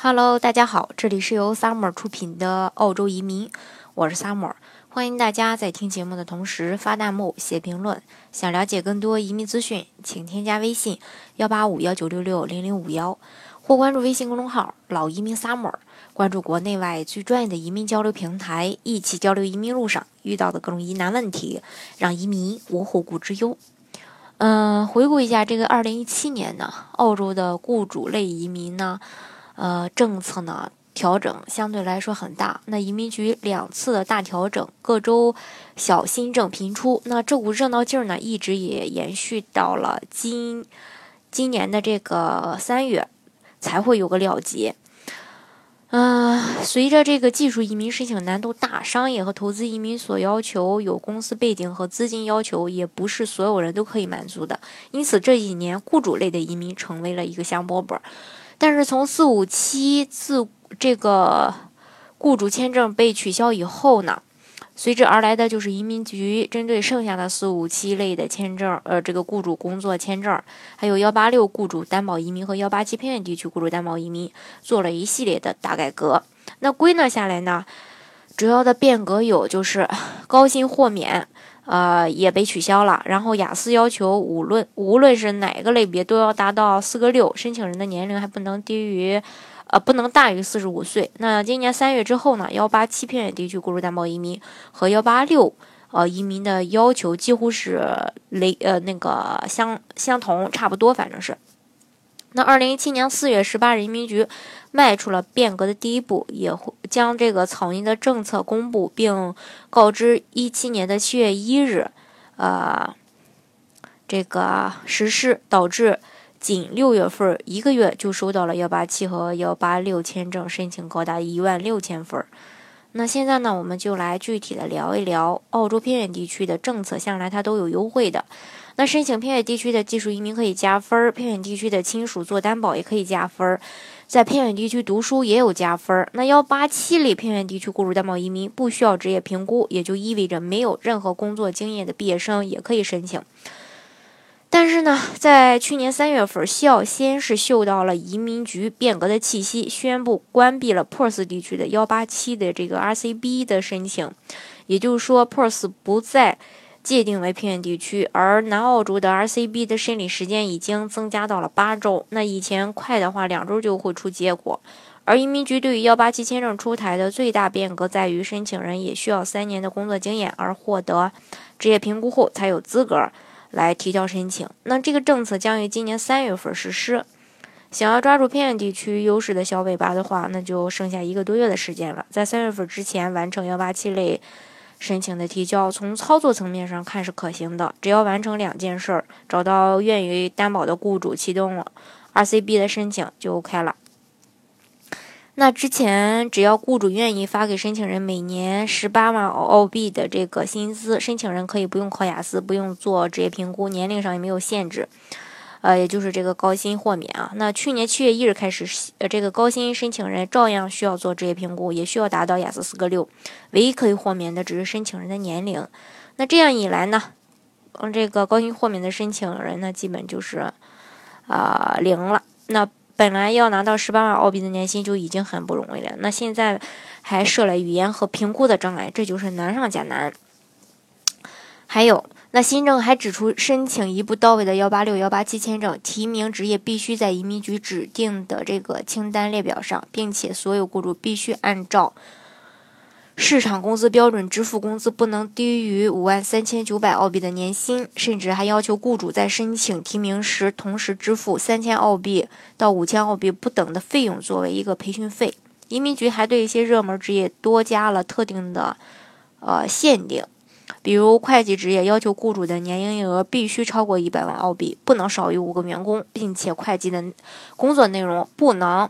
Hello，大家好，这里是由 Summer 出品的澳洲移民，我是 Summer，欢迎大家在听节目的同时发弹幕、写评论。想了解更多移民资讯，请添加微信幺八五幺九六六零零五幺，或关注微信公众号“老移民 Summer”，关注国内外最专业的移民交流平台，一起交流移民路上遇到的各种疑难问题，让移民无后顾之忧。嗯，回顾一下这个二零一七年呢，澳洲的雇主类移民呢。呃，政策呢调整相对来说很大。那移民局两次的大调整，各州小新政频出。那这股热闹劲儿呢，一直也延续到了今今年的这个三月，才会有个了结。嗯，随着这个技术移民申请难度大，商业和投资移民所要求有公司背景和资金要求，也不是所有人都可以满足的。因此，这几年雇主类的移民成为了一个香饽饽。但是从四五七自这个雇主签证被取消以后呢，随之而来的就是移民局针对剩下的四五七类的签证，呃，这个雇主工作签证，还有幺八六雇主担保移民和幺八七偏远地区雇主担保移民，做了一系列的大改革。那归纳下来呢，主要的变革有就是高薪豁免。呃，也被取消了。然后雅思要求无论无论是哪个类别都要达到四个六，申请人的年龄还不能低于，呃，不能大于四十五岁。那今年三月之后呢，幺八七偏远地区雇主担保移民和幺八六呃移民的要求几乎是雷呃那个相相同，差不多，反正是。那二零一七年四月十八日，移民局迈出了变革的第一步，也会将这个草拟的政策公布，并告知一七年的七月一日，呃，这个实施，导致仅六月份一个月就收到了幺八七和幺八六签证申请高达一万六千份。那现在呢，我们就来具体的聊一聊澳洲偏远地区的政策，向来它都有优惠的。那申请偏远地区的技术移民可以加分儿，偏远地区的亲属做担保也可以加分儿，在偏远地区读书也有加分儿。那幺八七类偏远地区雇主担保移民不需要职业评估，也就意味着没有任何工作经验的毕业生也可以申请。但是呢，在去年三月份，西澳先是嗅到了移民局变革的气息，宣布关闭了 Perth 地区的幺八七的这个 RCB 的申请，也就是说，Perth 不再。界定为偏远地区，而南澳洲的 RCB 的审理时间已经增加到了八周。那以前快的话，两周就会出结果。而移民局对于幺八七签证出台的最大变革在于，申请人也需要三年的工作经验，而获得职业评估后才有资格来提交申请。那这个政策将于今年三月份实施。想要抓住偏远地区优势的小尾巴的话，那就剩下一个多月的时间了，在三月份之前完成幺八七类。申请的提交，从操作层面上看是可行的，只要完成两件事儿：找到愿意担保的雇主，启动了 RCB 的申请就 OK 了。那之前只要雇主愿意发给申请人每年十八万澳币的这个薪资，申请人可以不用考雅思，不用做职业评估，年龄上也没有限制。呃，也就是这个高薪豁免啊。那去年七月一日开始，呃，这个高薪申请人照样需要做职业评估，也需要达到雅思四个六。唯一可以豁免的只是申请人的年龄。那这样一来呢，嗯，这个高薪豁免的申请人呢，基本就是啊零了。那本来要拿到十八万澳币的年薪就已经很不容易了，那现在还设了语言和评估的障碍，这就是难上加难。还有。那新政还指出，申请一步到位的幺八六、幺八七签证，提名职业必须在移民局指定的这个清单列表上，并且所有雇主必须按照市场工资标准支付工资，不能低于五万三千九百澳币的年薪，甚至还要求雇主在申请提名时同时支付三千澳币到五千澳币不等的费用作为一个培训费。移民局还对一些热门职业多加了特定的呃限定。比如会计职业要求雇主的年营业额必须超过一百万澳币，不能少于五个员工，并且会计的工作内容不能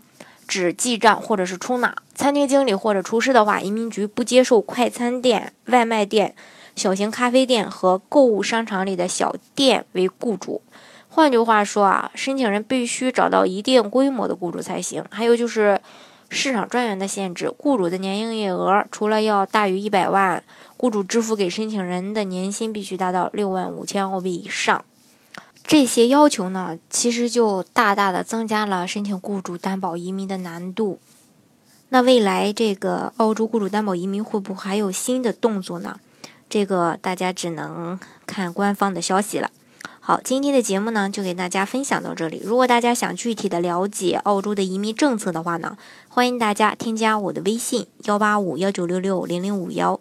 只记账或者是出纳。餐厅经理或者厨师的话，移民局不接受快餐店、外卖店、小型咖啡店和购物商场里的小店为雇主。换句话说啊，申请人必须找到一定规模的雇主才行。还有就是市场专员的限制，雇主的年营业额除了要大于一百万。雇主支付给申请人的年薪必须达到六万五千澳币以上。这些要求呢，其实就大大的增加了申请雇主担保移民的难度。那未来这个澳洲雇主担保移民会不会还有新的动作呢？这个大家只能看官方的消息了。好，今天的节目呢就给大家分享到这里。如果大家想具体的了解澳洲的移民政策的话呢，欢迎大家添加我的微信幺八五幺九六六零零五幺，